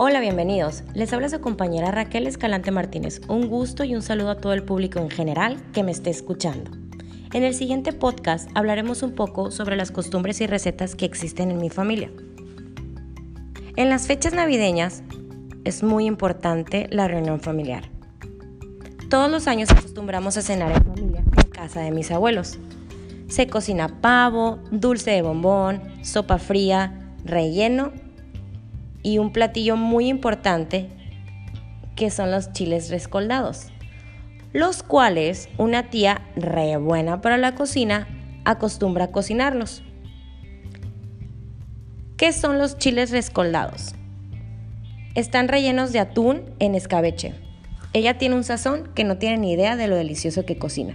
Hola, bienvenidos. Les habla su compañera Raquel Escalante Martínez. Un gusto y un saludo a todo el público en general que me esté escuchando. En el siguiente podcast hablaremos un poco sobre las costumbres y recetas que existen en mi familia. En las fechas navideñas es muy importante la reunión familiar. Todos los años acostumbramos a cenar en familia en casa de mis abuelos. Se cocina pavo, dulce de bombón, sopa fría, relleno y un platillo muy importante que son los chiles rescoldados, los cuales una tía re buena para la cocina acostumbra a cocinarlos. ¿Qué son los chiles rescoldados? Están rellenos de atún en escabeche. Ella tiene un sazón que no tiene ni idea de lo delicioso que cocina.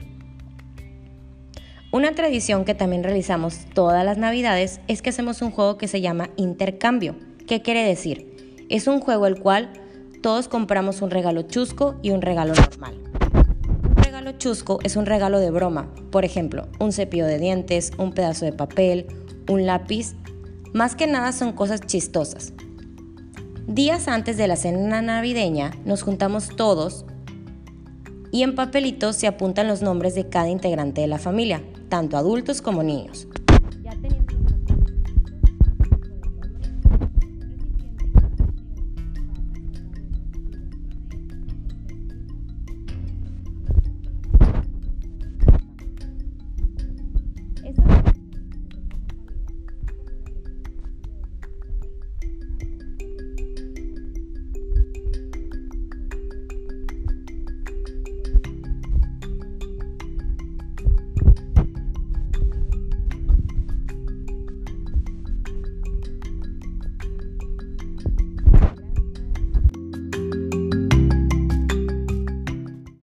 Una tradición que también realizamos todas las navidades es que hacemos un juego que se llama intercambio. ¿Qué quiere decir? Es un juego el cual todos compramos un regalo chusco y un regalo normal. Un regalo chusco es un regalo de broma, por ejemplo, un cepillo de dientes, un pedazo de papel, un lápiz. Más que nada son cosas chistosas. Días antes de la cena navideña nos juntamos todos y en papelitos se apuntan los nombres de cada integrante de la familia tanto adultos como niños.